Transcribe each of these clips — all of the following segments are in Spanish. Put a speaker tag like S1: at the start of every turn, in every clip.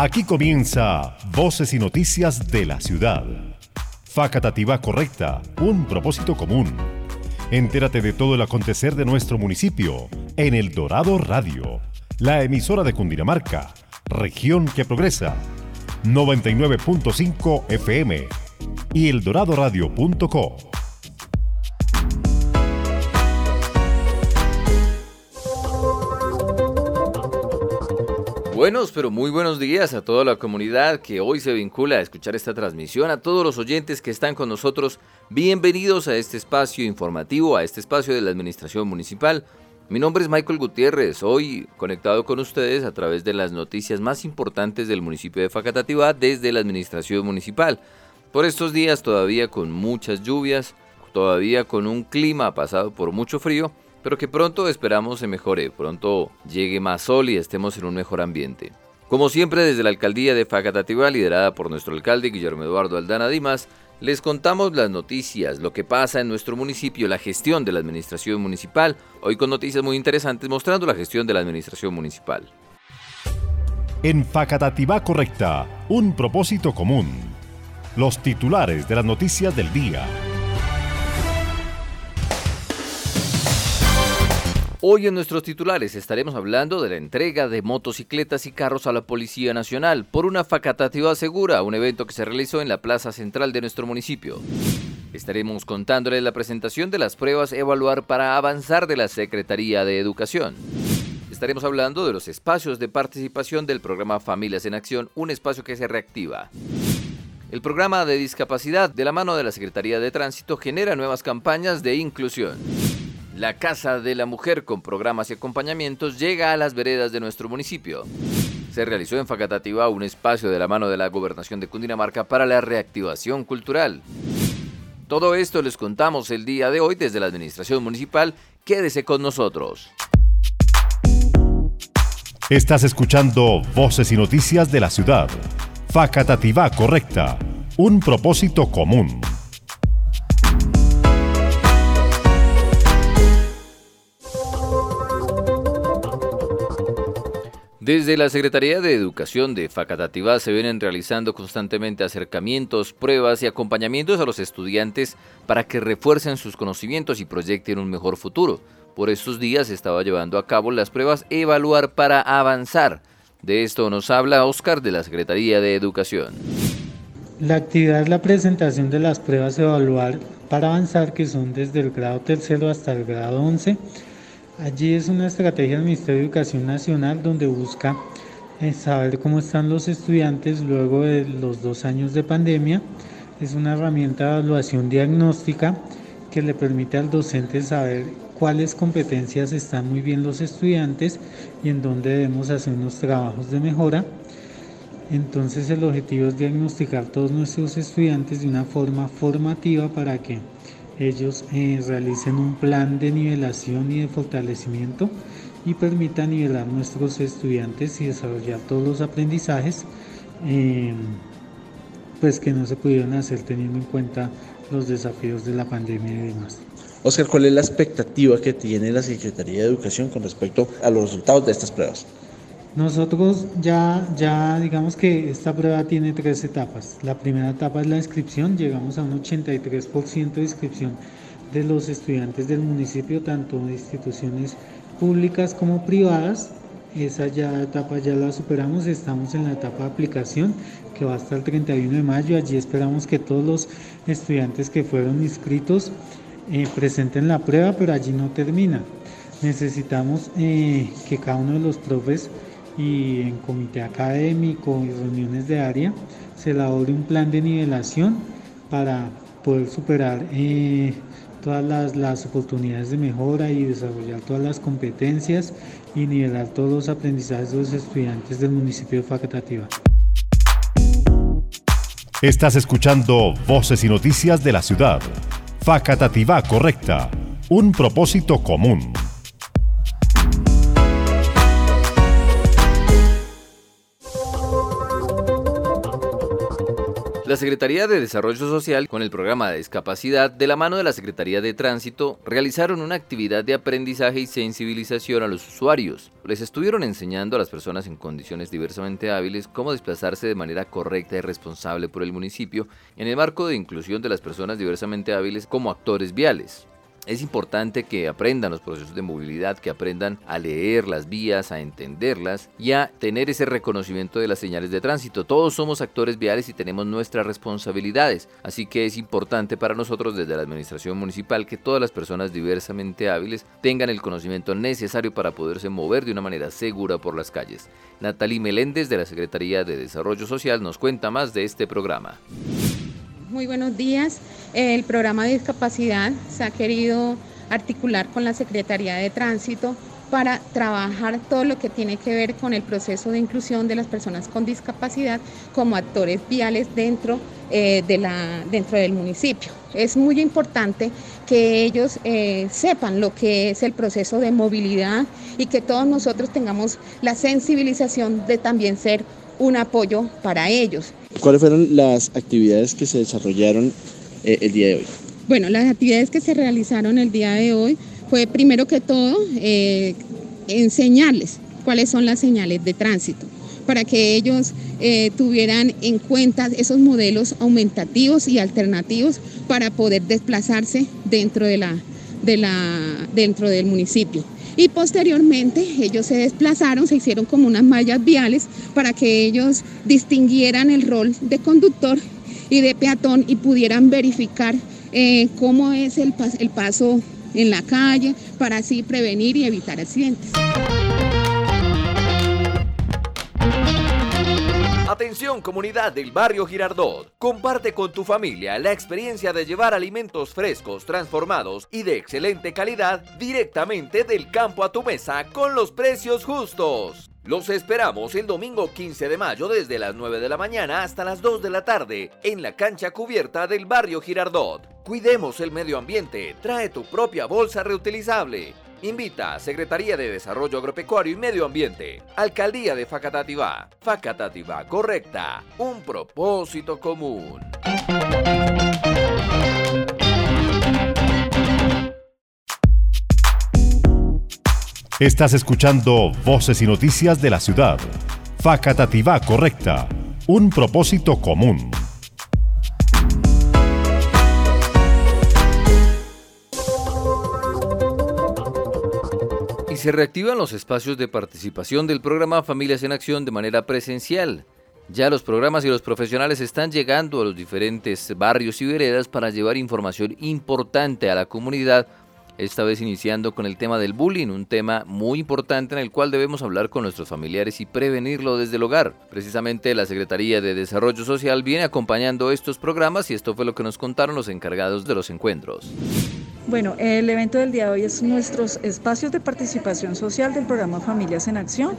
S1: Aquí comienza Voces y Noticias de la Ciudad. Facatativa correcta, un propósito común. Entérate de todo el acontecer de nuestro municipio en El Dorado Radio, la emisora de Cundinamarca, región que progresa. 99.5 FM y eldoradoradio.co.
S2: Buenos, pero muy buenos días a toda la comunidad que hoy se vincula a escuchar esta transmisión, a todos los oyentes que están con nosotros. Bienvenidos a este espacio informativo, a este espacio de la Administración Municipal. Mi nombre es Michael Gutiérrez, hoy conectado con ustedes a través de las noticias más importantes del municipio de Facatativá desde la Administración Municipal. Por estos días todavía con muchas lluvias, todavía con un clima pasado por mucho frío, pero que pronto esperamos se mejore, pronto llegue más sol y estemos en un mejor ambiente. Como siempre, desde la alcaldía de Facatativá, liderada por nuestro alcalde Guillermo Eduardo Aldana Dimas, les contamos las noticias, lo que pasa en nuestro municipio, la gestión de la administración municipal, hoy con noticias muy interesantes mostrando la gestión de la administración municipal.
S1: En Facatativá Correcta, un propósito común. Los titulares de las noticias del día.
S2: Hoy en nuestros titulares estaremos hablando de la entrega de motocicletas y carros a la Policía Nacional por una facatativa segura, un evento que se realizó en la plaza central de nuestro municipio. Estaremos contándoles la presentación de las pruebas Evaluar para avanzar de la Secretaría de Educación. Estaremos hablando de los espacios de participación del programa Familias en Acción, un espacio que se reactiva. El programa de discapacidad de la mano de la Secretaría de Tránsito genera nuevas campañas de inclusión. La Casa de la Mujer con programas y acompañamientos llega a las veredas de nuestro municipio. Se realizó en Facatativá un espacio de la mano de la Gobernación de Cundinamarca para la reactivación cultural. Todo esto les contamos el día de hoy desde la Administración Municipal. Quédese con nosotros.
S1: Estás escuchando Voces y Noticias de la Ciudad. Facatativá Correcta. Un propósito común.
S2: Desde la Secretaría de Educación de Facatativá se vienen realizando constantemente acercamientos, pruebas y acompañamientos a los estudiantes para que refuercen sus conocimientos y proyecten un mejor futuro. Por estos días se estaba llevando a cabo las pruebas Evaluar para Avanzar. De esto nos habla Oscar de la Secretaría de Educación.
S3: La actividad es la presentación de las pruebas Evaluar para Avanzar que son desde el grado tercero hasta el grado 11 Allí es una estrategia del Ministerio de Educación Nacional donde busca eh, saber cómo están los estudiantes luego de los dos años de pandemia. Es una herramienta de evaluación diagnóstica que le permite al docente saber cuáles competencias están muy bien los estudiantes y en dónde debemos hacer unos trabajos de mejora. Entonces el objetivo es diagnosticar todos nuestros estudiantes de una forma formativa para que ellos eh, realicen un plan de nivelación y de fortalecimiento y permita nivelar nuestros estudiantes y desarrollar todos los aprendizajes eh, pues que no se pudieron hacer teniendo en cuenta los desafíos de la pandemia y demás.
S4: Oscar, ¿cuál es la expectativa que tiene la Secretaría de Educación con respecto a los resultados de estas pruebas?
S3: Nosotros ya, ya digamos que esta prueba tiene tres etapas. La primera etapa es la inscripción, llegamos a un 83% de inscripción de los estudiantes del municipio, tanto de instituciones públicas como privadas. Esa ya etapa ya la superamos, estamos en la etapa de aplicación que va hasta el 31 de mayo. Allí esperamos que todos los estudiantes que fueron inscritos eh, presenten la prueba, pero allí no termina. Necesitamos eh, que cada uno de los profes y en comité académico y reuniones de área se elabore un plan de nivelación para poder superar eh, todas las, las, oportunidades de mejora y desarrollar todas las competencias y nivelar todos los aprendizajes de los estudiantes del municipio de Facatativa.
S1: Estás escuchando Voces y Noticias de la Ciudad. Facatativá Correcta. Un propósito común.
S2: La Secretaría de Desarrollo Social, con el programa de discapacidad, de la mano de la Secretaría de Tránsito, realizaron una actividad de aprendizaje y sensibilización a los usuarios. Les estuvieron enseñando a las personas en condiciones diversamente hábiles cómo desplazarse de manera correcta y responsable por el municipio en el marco de inclusión de las personas diversamente hábiles como actores viales. Es importante que aprendan los procesos de movilidad, que aprendan a leer las vías, a entenderlas y a tener ese reconocimiento de las señales de tránsito. Todos somos actores viales y tenemos nuestras responsabilidades, así que es importante para nosotros desde la Administración Municipal que todas las personas diversamente hábiles tengan el conocimiento necesario para poderse mover de una manera segura por las calles. Natalie Meléndez de la Secretaría de Desarrollo Social nos cuenta más de este programa.
S5: Muy buenos días. El programa de discapacidad se ha querido articular con la Secretaría de Tránsito para trabajar todo lo que tiene que ver con el proceso de inclusión de las personas con discapacidad como actores viales dentro, eh, de la, dentro del municipio. Es muy importante que ellos eh, sepan lo que es el proceso de movilidad y que todos nosotros tengamos la sensibilización de también ser un apoyo para ellos.
S4: ¿Cuáles fueron las actividades que se desarrollaron eh, el día de hoy?
S5: Bueno, las actividades que se realizaron el día de hoy fue primero que todo eh, enseñarles cuáles son las señales de tránsito para que ellos eh, tuvieran en cuenta esos modelos aumentativos y alternativos para poder desplazarse dentro, de la, de la, dentro del municipio y posteriormente ellos se desplazaron, se hicieron como unas mallas viales para que ellos distinguieran el rol de conductor y de peatón y pudieran verificar eh, cómo es el, el paso en la calle para así prevenir y evitar accidentes.
S2: Atención comunidad del barrio Girardot. Comparte con tu familia la experiencia de llevar alimentos frescos, transformados y de excelente calidad directamente del campo a tu mesa con los precios justos. Los esperamos el domingo 15 de mayo desde las 9 de la mañana hasta las 2 de la tarde en la cancha cubierta del barrio Girardot. Cuidemos el medio ambiente, trae tu propia bolsa reutilizable. Invita Secretaría de Desarrollo Agropecuario y Medio Ambiente, Alcaldía de Facatativá. Facatativá correcta, un propósito común.
S1: Estás escuchando Voces y Noticias de la Ciudad. Facatativá correcta, un propósito común.
S2: Se reactivan los espacios de participación del programa Familias en Acción de manera presencial. Ya los programas y los profesionales están llegando a los diferentes barrios y veredas para llevar información importante a la comunidad, esta vez iniciando con el tema del bullying, un tema muy importante en el cual debemos hablar con nuestros familiares y prevenirlo desde el hogar. Precisamente la Secretaría de Desarrollo Social viene acompañando estos programas y esto fue lo que nos contaron los encargados de los encuentros.
S6: Bueno, el evento del día de hoy es nuestros espacios de participación social del programa Familias en Acción,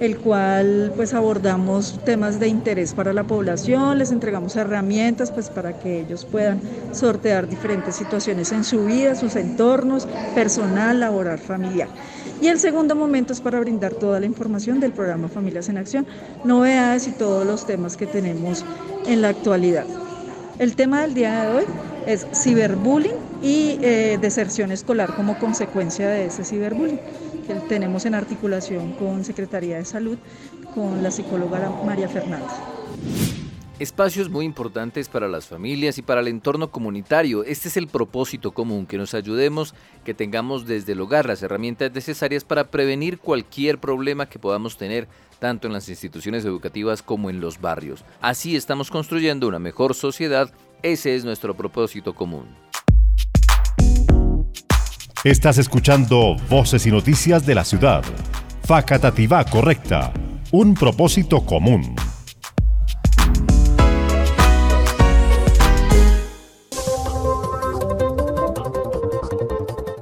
S6: el cual pues abordamos temas de interés para la población, les entregamos herramientas pues para que ellos puedan sortear diferentes situaciones en su vida, sus entornos, personal, laboral, familiar. Y el segundo momento es para brindar toda la información del programa Familias en Acción, novedades y todos los temas que tenemos en la actualidad. El tema del día de hoy es ciberbullying y eh, deserción escolar como consecuencia de ese ciberbullying que tenemos en articulación con Secretaría de Salud, con la psicóloga María Fernández.
S2: Espacios muy importantes para las familias y para el entorno comunitario. Este es el propósito común, que nos ayudemos, que tengamos desde el hogar las herramientas necesarias para prevenir cualquier problema que podamos tener tanto en las instituciones educativas como en los barrios. Así estamos construyendo una mejor sociedad. Ese es nuestro propósito común.
S1: Estás escuchando Voces y Noticias de la Ciudad. Facatativá correcta. Un propósito común.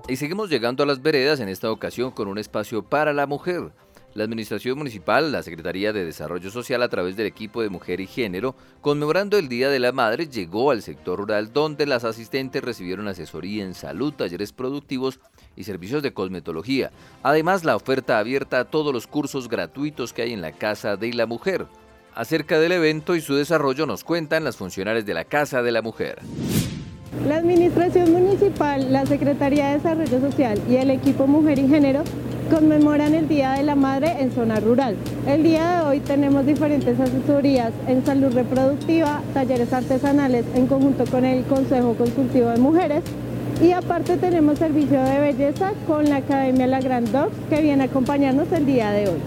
S2: Y seguimos llegando a las veredas en esta ocasión con un espacio para la mujer. La Administración Municipal, la Secretaría de Desarrollo Social a través del equipo de Mujer y Género, conmemorando el Día de la Madre, llegó al sector rural donde las asistentes recibieron asesoría en salud, talleres productivos y servicios de cosmetología. Además, la oferta abierta a todos los cursos gratuitos que hay en la Casa de la Mujer. Acerca del evento y su desarrollo nos cuentan las funcionarias de la Casa de la Mujer.
S7: La Administración Municipal, la Secretaría de Desarrollo Social y el equipo Mujer y Género conmemoran el Día de la Madre en zona rural. El día de hoy tenemos diferentes asesorías en salud reproductiva, talleres artesanales en conjunto con el Consejo Consultivo de Mujeres y aparte tenemos servicio de belleza con la Academia La Grand Dog que viene a acompañarnos el día de hoy.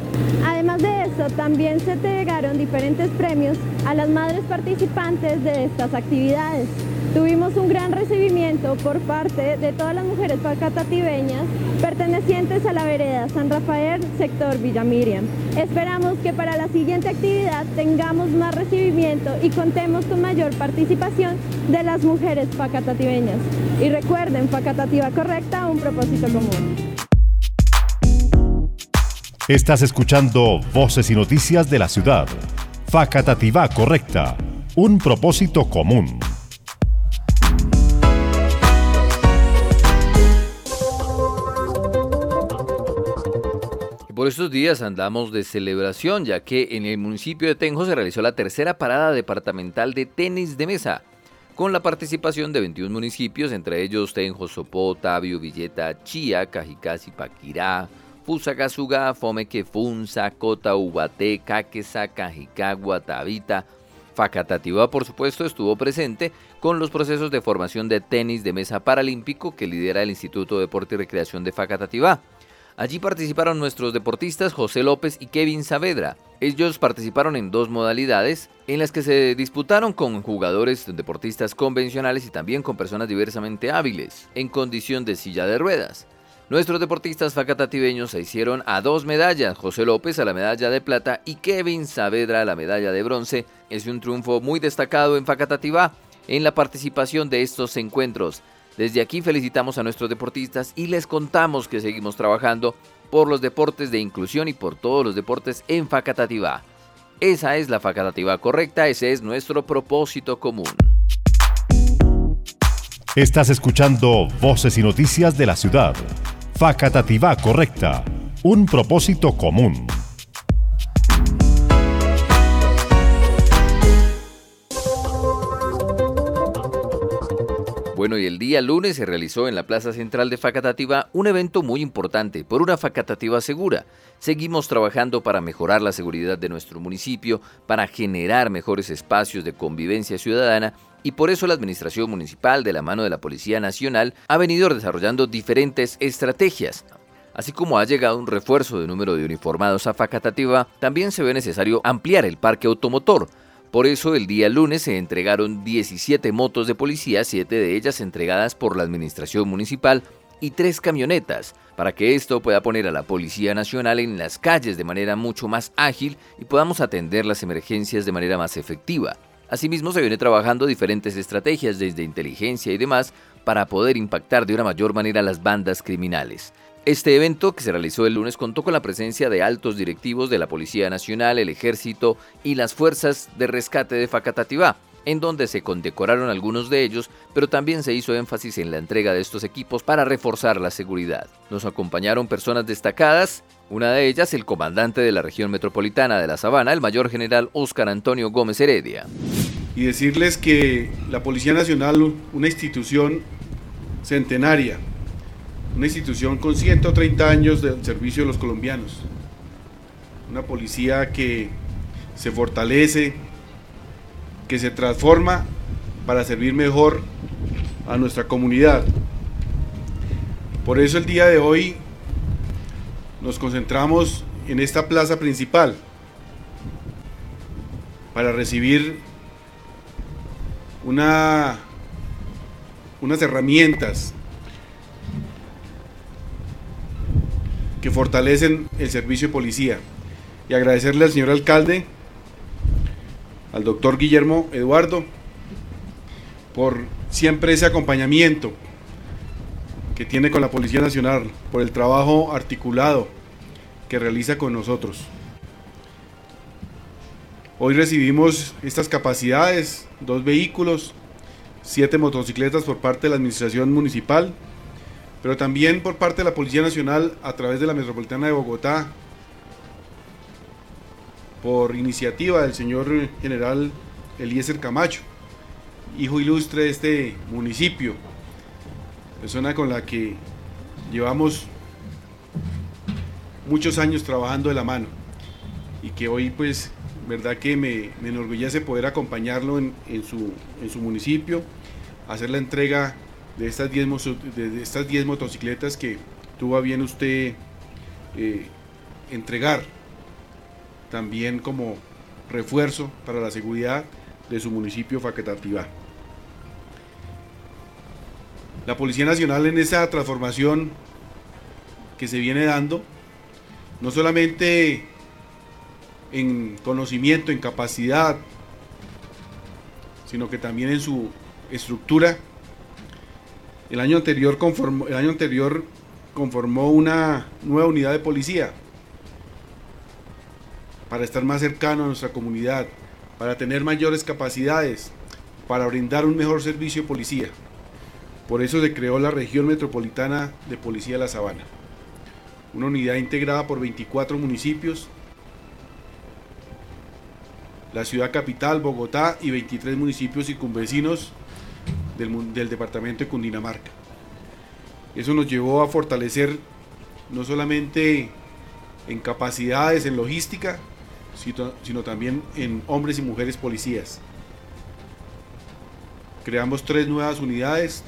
S7: Además de eso, también se entregaron diferentes premios a las madres participantes de estas actividades. Tuvimos un gran recibimiento por parte de todas las mujeres pacatativeñas pertenecientes a la vereda San Rafael, sector Villa Miriam. Esperamos que para la siguiente actividad tengamos más recibimiento y contemos con mayor participación de las mujeres pacatativeñas. Y recuerden, Pacatativa correcta, un propósito común.
S1: Estás escuchando Voces y Noticias de la Ciudad. Facatativá correcta, un propósito común.
S2: Por estos días andamos de celebración, ya que en el municipio de Tenjo se realizó la tercera parada departamental de tenis de mesa, con la participación de 21 municipios, entre ellos Tenjo, Sopó, Tabio, Villeta, Chía, Cajicasi, Paquirá, Fusagasugá, Fomeque, Funza, Cota, Ubaté, Caquesa, Cajicá, Guatavita, Facatativá, por supuesto, estuvo presente con los procesos de formación de tenis de mesa paralímpico que lidera el Instituto de Deporte y Recreación de Facatativá. Allí participaron nuestros deportistas José López y Kevin Saavedra. Ellos participaron en dos modalidades en las que se disputaron con jugadores deportistas convencionales y también con personas diversamente hábiles, en condición de silla de ruedas. Nuestros deportistas facatativeños se hicieron a dos medallas, José López a la medalla de plata y Kevin Saavedra a la medalla de bronce. Es un triunfo muy destacado en Facatativá en la participación de estos encuentros. Desde aquí felicitamos a nuestros deportistas y les contamos que seguimos trabajando por los deportes de inclusión y por todos los deportes en Facatativá. Esa es la Facatativá correcta, ese es nuestro propósito común.
S1: Estás escuchando Voces y Noticias de la Ciudad. Facatativá correcta, un propósito común.
S2: Bueno, y el día lunes se realizó en la Plaza Central de Facatativá un evento muy importante por una Facatativá segura. Seguimos trabajando para mejorar la seguridad de nuestro municipio, para generar mejores espacios de convivencia ciudadana y por eso la Administración Municipal, de la mano de la Policía Nacional, ha venido desarrollando diferentes estrategias. Así como ha llegado un refuerzo de número de uniformados a Facatativá, también se ve necesario ampliar el parque automotor por eso el día lunes se entregaron 17 motos de policía, 7 de ellas entregadas por la Administración Municipal y 3 camionetas, para que esto pueda poner a la Policía Nacional en las calles de manera mucho más ágil y podamos atender las emergencias de manera más efectiva. Asimismo, se viene trabajando diferentes estrategias desde inteligencia y demás para poder impactar de una mayor manera las bandas criminales. Este evento, que se realizó el lunes, contó con la presencia de altos directivos de la Policía Nacional, el Ejército y las Fuerzas de Rescate de Facatativá, en donde se condecoraron algunos de ellos, pero también se hizo énfasis en la entrega de estos equipos para reforzar la seguridad. Nos acompañaron personas destacadas, una de ellas el comandante de la región metropolitana de La Sabana, el mayor general Óscar Antonio Gómez Heredia.
S8: Y decirles que la Policía Nacional, una institución centenaria, una institución con 130 años del servicio de los colombianos, una policía que se fortalece, que se transforma para servir mejor a nuestra comunidad. Por eso el día de hoy nos concentramos en esta plaza principal para recibir una, unas herramientas que fortalecen el servicio de policía. Y agradecerle al señor alcalde, al doctor Guillermo Eduardo, por siempre ese acompañamiento que tiene con la Policía Nacional, por el trabajo articulado que realiza con nosotros. Hoy recibimos estas capacidades, dos vehículos, siete motocicletas por parte de la Administración Municipal, pero también por parte de la Policía Nacional a través de la Metropolitana de Bogotá, por iniciativa del señor general Eliezer Camacho, hijo ilustre de este municipio, persona con la que llevamos muchos años trabajando de la mano y que hoy pues verdad que me, enorgullece poder acompañarlo en, su, en, su, municipio, hacer la entrega de estas 10 de estas diez motocicletas que tuvo a bien usted eh, entregar también como refuerzo para la seguridad de su municipio Facatativá. La Policía Nacional en esa transformación que se viene dando, no solamente en conocimiento, en capacidad, sino que también en su estructura. El año anterior conformó, el año anterior conformó una nueva unidad de policía para estar más cercano a nuestra comunidad, para tener mayores capacidades, para brindar un mejor servicio de policía. Por eso se creó la región metropolitana de Policía de la Sabana, una unidad integrada por 24 municipios la ciudad capital, Bogotá y 23 municipios circunvecinos del, departamento de Cundinamarca. Eso nos llevó a fortalecer no solamente en capacidades, en logística, sino, también en hombres y mujeres policías. Creamos tres nuevas unidades,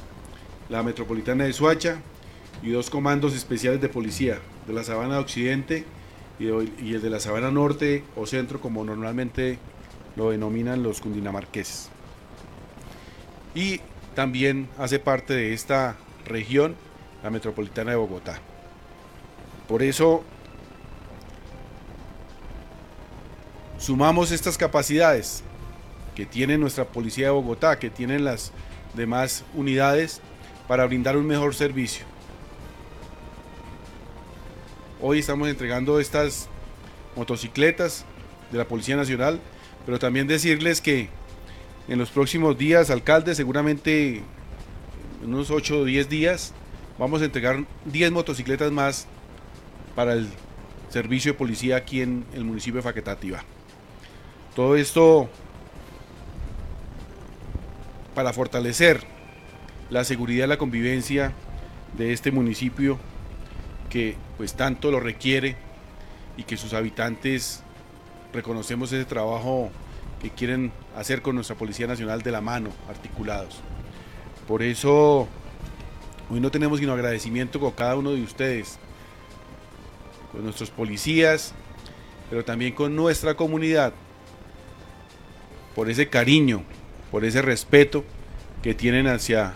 S8: la metropolitana de Suacha y dos comandos especiales de policía, de la Sabana Occidente y, y el de la Sabana Norte o Centro, como normalmente lo denominan los cundinamarqueses. Y también hace parte de esta región la metropolitana de Bogotá. Por eso sumamos estas capacidades que tiene nuestra policía de Bogotá, que tienen las demás unidades para brindar un mejor servicio. Hoy estamos entregando estas motocicletas de la Policía Nacional pero también decirles que en los próximos días, alcalde, seguramente en unos 8 o 10 días, vamos a entregar 10 motocicletas más para el servicio de policía aquí en el municipio de Faquetativa. Todo esto para fortalecer la seguridad y la convivencia de este municipio que pues tanto lo requiere y que sus habitantes reconocemos ese trabajo que quieren hacer con nuestra Policía Nacional de la mano, articulados. Por eso hoy no tenemos sino agradecimiento con cada uno de ustedes, con nuestros policías, pero también con nuestra comunidad, por ese cariño, por ese respeto que tienen hacia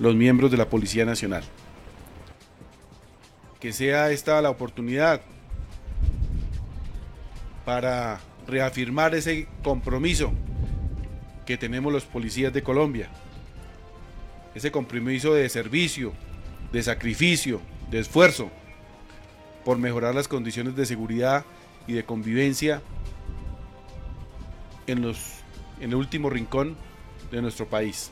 S8: los miembros de la Policía Nacional. Que sea esta la oportunidad para reafirmar ese compromiso que tenemos los policías de Colombia. Ese compromiso de servicio, de sacrificio, de esfuerzo por mejorar las condiciones de seguridad y de convivencia en, los, en el último rincón de nuestro país.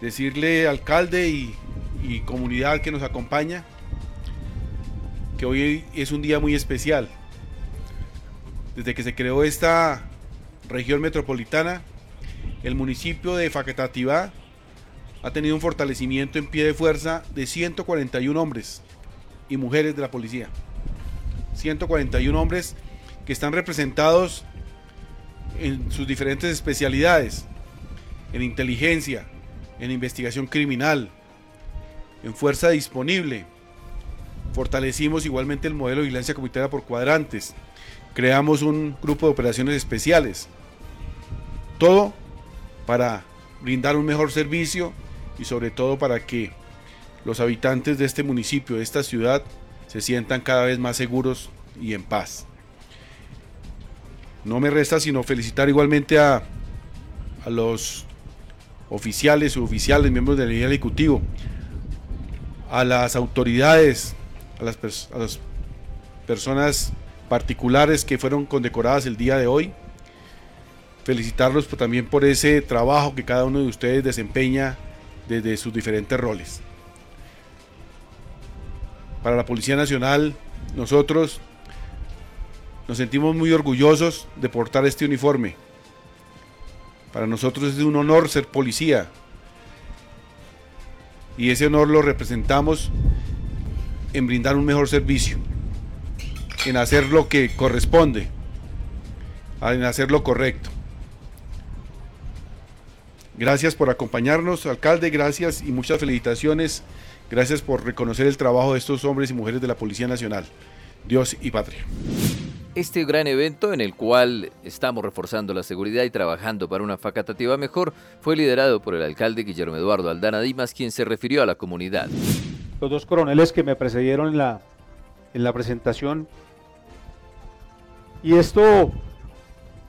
S8: Decirle alcalde y, y comunidad que nos acompaña, que hoy es un día muy especial. Desde que se creó esta región metropolitana, el municipio de Facatativá ha tenido un fortalecimiento en pie de fuerza de 141 hombres y mujeres de la policía. 141 hombres que están representados en sus diferentes especialidades, en inteligencia, en investigación criminal, en fuerza disponible, Fortalecimos igualmente el modelo de vigilancia comunitaria por cuadrantes. Creamos un grupo de operaciones especiales. Todo para brindar un mejor servicio y sobre todo para que los habitantes de este municipio, de esta ciudad, se sientan cada vez más seguros y en paz. No me resta sino felicitar igualmente a, a los oficiales, suboficiales, miembros del ejecutivo, a las autoridades a las, personas particulares que fueron condecoradas el día de hoy. Felicitarlos también por ese trabajo que cada uno de ustedes desempeña desde sus diferentes roles. Para la Policía Nacional, nosotros Nos sentimos muy orgullosos de portar este uniforme. Para nosotros es un honor ser policía. Y ese honor lo representamos en brindar un mejor servicio, en hacer lo que corresponde, en hacer lo correcto. Gracias por acompañarnos, alcalde, gracias y muchas felicitaciones. Gracias por reconocer el trabajo de estos hombres y mujeres de la Policía Nacional. Dios y patria.
S2: Este gran evento en el cual estamos reforzando la seguridad y trabajando para una facatativa mejor fue liderado por el alcalde Guillermo Eduardo Aldana Dimas, quien se refirió a la comunidad.
S9: Los dos coroneles que me precedieron en la, en la presentación y esto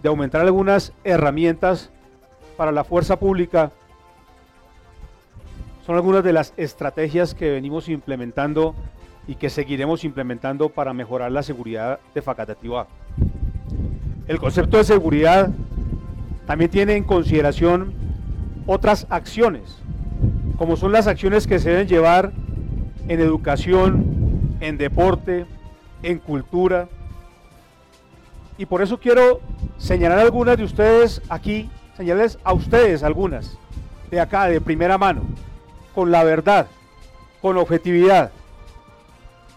S9: de aumentar algunas herramientas para la fuerza pública son algunas de las estrategias que venimos implementando y que seguiremos implementando para mejorar la seguridad de Facatativá. El concepto de seguridad también tiene en consideración otras acciones, como son las acciones que se deben llevar en educación, en deporte, en cultura. Y por eso quiero señalar algunas de ustedes aquí, señalarles a ustedes algunas, de acá, de primera mano, con la verdad, con objetividad,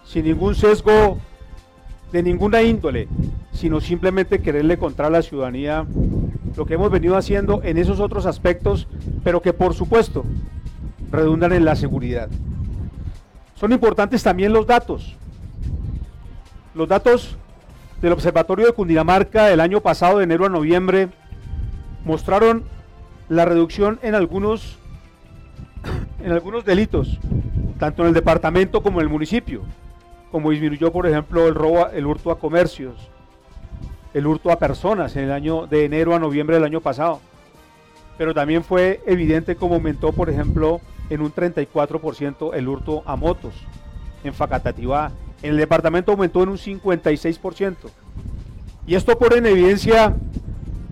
S9: sin ningún sesgo de ninguna índole, sino simplemente quererle contar a la ciudadanía lo que hemos venido haciendo en esos otros aspectos, pero que por supuesto redundan en la seguridad. Son importantes también los datos. Los datos del Observatorio de Cundinamarca del año pasado, de enero a noviembre, mostraron la reducción en algunos, en algunos delitos, tanto en el departamento como en el municipio como disminuyó, por ejemplo, el robo, el hurto a comercios, el hurto a personas en el año de enero a noviembre del año pasado. Pero también fue evidente cómo aumentó, por ejemplo, en un 34% el hurto a motos en Facatativá. En el departamento aumentó en un 56%. Y esto pone en evidencia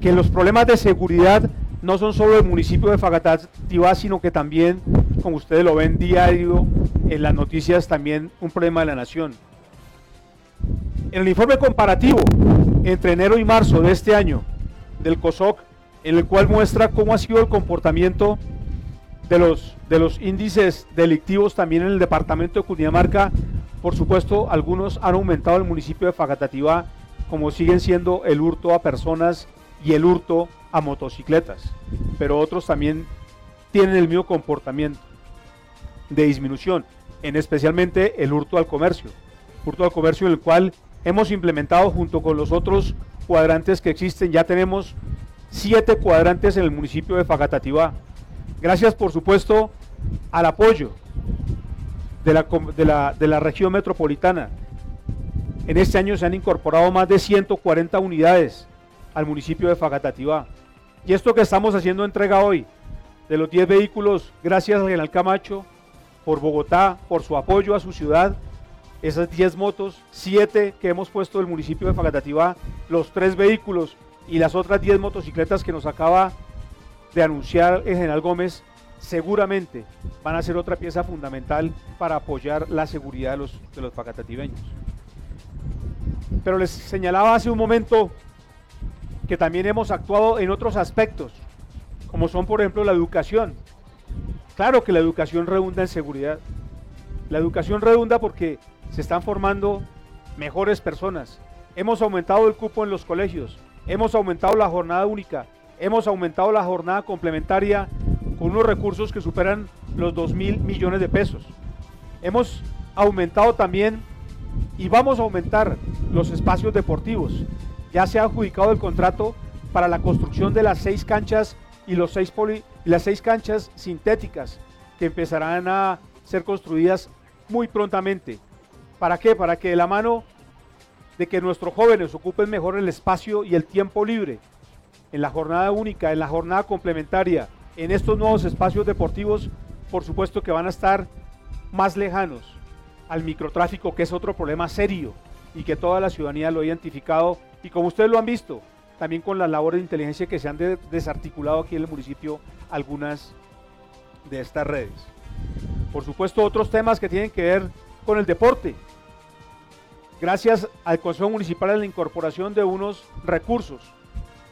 S9: que los problemas de seguridad no son solo del municipio de Facatativá, sino que también, como ustedes lo ven diario en las noticias, también un problema de la nación. En el informe comparativo entre enero y marzo de este año del COSOC, en el cual muestra cómo ha sido el comportamiento de los, de los índices delictivos también en el departamento de Cundinamarca, por supuesto, algunos han aumentado en el municipio de Facatativá, como siguen siendo el hurto a personas y el hurto a motocicletas, pero otros también tienen el mismo comportamiento de disminución, en especialmente el hurto al comercio, hurto al comercio en el cual hemos implementado junto con los otros cuadrantes que existen, ya tenemos siete cuadrantes en el municipio de Facatativá. Gracias por supuesto al apoyo de la, de la, de la región metropolitana. En este año se han incorporado más de 140 unidades al municipio de Facatativá. Y esto que estamos haciendo entrega hoy, de los 10 vehículos, gracias al general Camacho, por Bogotá, por su apoyo a su ciudad, esas 10 motos, 7 que hemos puesto del municipio de Facatativá, los 3 vehículos y las otras 10 motocicletas que nos acaba de anunciar el general Gómez, seguramente van a ser otra pieza fundamental para apoyar la seguridad de los, de los. Pero les señalaba hace un momento que también hemos actuado en otros aspectos, como son por ejemplo la educación. Claro que la educación redunda en seguridad. La educación redunda porque se están formando mejores personas. Hemos aumentado el cupo en los colegios, hemos aumentado la jornada única, hemos aumentado la jornada complementaria con unos recursos que superan los 2 mil millones de pesos. Hemos aumentado también y vamos a aumentar los espacios deportivos ya se ha adjudicado el contrato para la construcción de las seis canchas y los seis las seis canchas sintéticas que empezarán a ser construidas muy prontamente. ¿Para qué? Para que de la mano de que nuestros jóvenes ocupen mejor el espacio y el tiempo libre en la jornada única, en la jornada complementaria, en estos nuevos espacios deportivos, por supuesto que van a estar más lejanos al microtráfico, que es otro problema serio y que toda la ciudadanía lo ha identificado y como ustedes lo han visto, también con las labores de inteligencia que se han desarticulado aquí en el municipio algunas de estas redes. Por supuesto, otros temas que tienen que ver con el deporte. gracias al Consejo Municipal de la incorporación de unos recursos,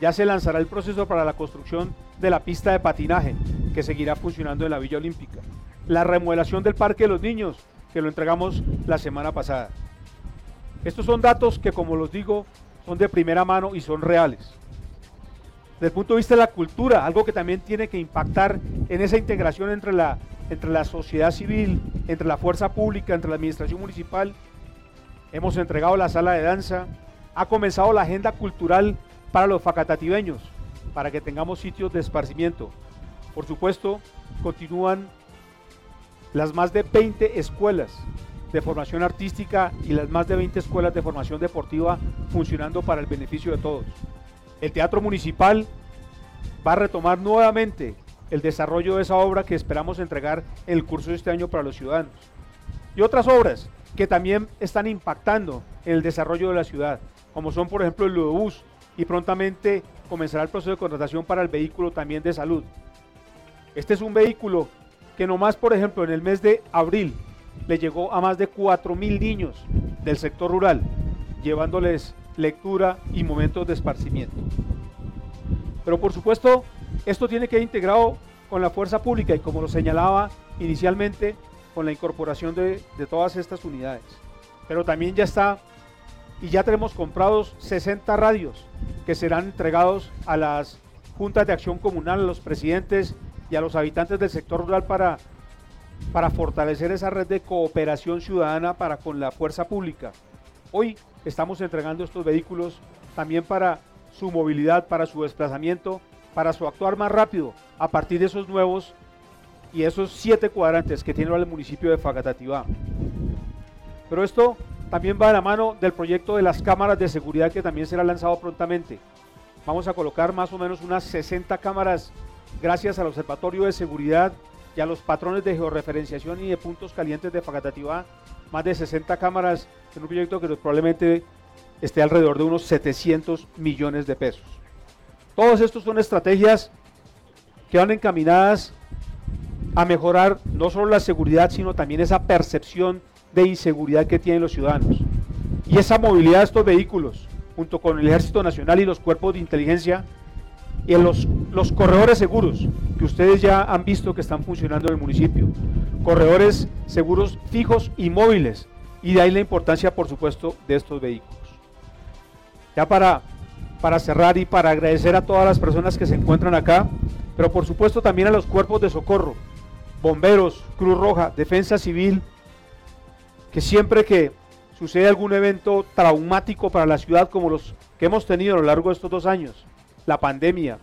S9: ya se lanzará el proceso para la construcción de la pista de patinaje que seguirá funcionando en la Villa Olímpica. La remodelación del Parque de los Niños, que lo entregamos la semana pasada. Estos son datos que, como los digo, son de primera mano y son reales. Desde el punto de vista de la cultura, algo que también tiene que impactar en esa integración entre la, entre la sociedad civil, entre la fuerza pública, entre la administración municipal, hemos entregado la sala de danza, ha comenzado la agenda cultural para los facatativeños, para que tengamos sitios de esparcimiento. Por supuesto, continúan las más de 20 escuelas de formación artística y las más de 20 escuelas de formación deportiva funcionando para el beneficio de todos. El Teatro Municipal va a retomar nuevamente el desarrollo de esa obra que esperamos entregar en el curso de este año para los ciudadanos. Y otras obras que también están impactando en el desarrollo de la ciudad, como son por ejemplo el Ludobús, y prontamente comenzará el proceso de contratación para el vehículo también de salud. Este es un vehículo que nomás, por ejemplo, en el mes de abril le llegó a más de 4.000 niños del sector rural, llevándoles lectura y momentos de esparcimiento. Pero por supuesto, esto tiene que ir integrado con la fuerza pública y como lo señalaba inicialmente, con la incorporación de, de todas estas unidades. Pero también ya está y ya tenemos comprados 60 radios que serán entregados a las juntas de acción comunal, a los presidentes y a los habitantes del sector rural para, para fortalecer esa red de cooperación ciudadana para con la fuerza pública. Hoy estamos entregando estos vehículos también para su movilidad, para su desplazamiento, para su actuar más rápido a partir de esos nuevos y esos siete cuadrantes que tiene el municipio de Fagatativá. Pero esto también va de la mano del proyecto de las cámaras de seguridad que también será lanzado prontamente. Vamos a colocar más o menos unas 60 cámaras gracias al Observatorio de Seguridad y a los patrones de georreferenciación y de puntos calientes de Fagatativá, más de 60 cámaras en un proyecto que probablemente esté alrededor de unos 700 millones de pesos. Todos estos son estrategias que van encaminadas a mejorar no solo la seguridad, sino también esa percepción de inseguridad que tienen los ciudadanos. Y esa movilidad de estos vehículos, junto con el Ejército Nacional y los cuerpos de inteligencia, y los, los corredores seguros que ustedes ya han visto que están funcionando en el municipio. Corredores seguros fijos y móviles. Y de ahí la importancia, por supuesto, de estos vehículos. Ya para, para cerrar y para agradecer a todas las personas que se encuentran acá, pero por supuesto también a los cuerpos de socorro, bomberos, Cruz Roja, Defensa Civil, que siempre que sucede algún evento traumático para la ciudad como los que hemos tenido a lo largo de estos dos años, la pandemia,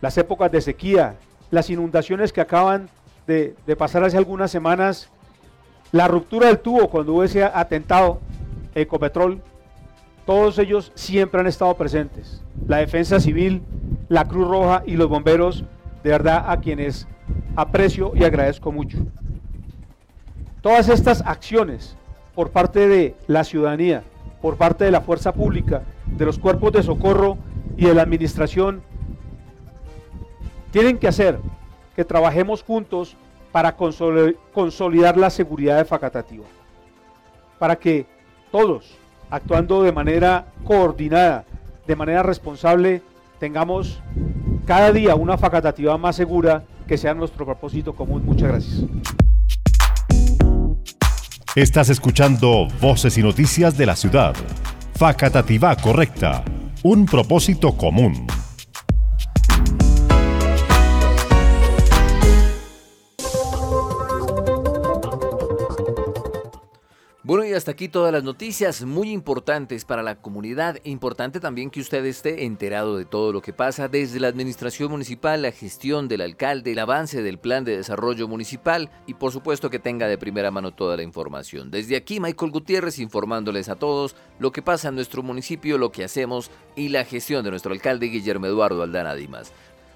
S9: las épocas de sequía, las inundaciones que acaban de, pasar hace algunas semanas, la ruptura del tubo cuando hubo ese atentado, Ecopetrol, todos ellos siempre han estado presentes. La defensa civil, la Cruz Roja y los bomberos, de verdad a quienes aprecio y agradezco mucho. Todas estas acciones por parte de la ciudadanía, por parte de la fuerza pública, de los cuerpos de socorro y de la administración, tienen que hacer que trabajemos juntos para consolidar la seguridad de Facatativa, para que todos, actuando de manera coordinada, de manera responsable, tengamos cada día una Facatativa más segura que sea nuestro propósito común. Muchas gracias.
S1: Estás escuchando Voces y Noticias de la Ciudad. Facatativá Correcta. Un propósito común.
S2: Bueno, y hasta aquí todas las noticias muy importantes para la comunidad. Importante también que usted esté enterado de todo lo que pasa desde la administración municipal, la gestión del alcalde, el avance del plan de desarrollo municipal y por supuesto que tenga de primera mano toda la información. Desde aquí, Michael Gutiérrez informándoles a todos lo que pasa en nuestro municipio, lo que hacemos y la gestión de nuestro alcalde Guillermo Eduardo Aldana Dimas.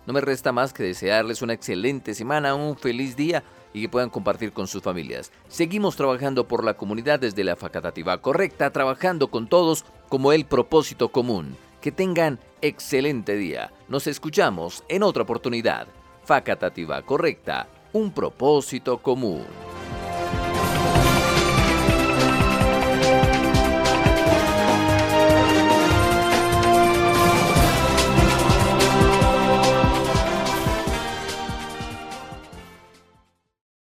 S2: No me resta más que desearles una excelente semana, un feliz día y que puedan compartir con sus familias. Seguimos trabajando por la comunidad desde la facatativa correcta, trabajando con todos como el propósito común. Que tengan excelente día. Nos escuchamos en otra oportunidad. Facatativa correcta, un propósito común.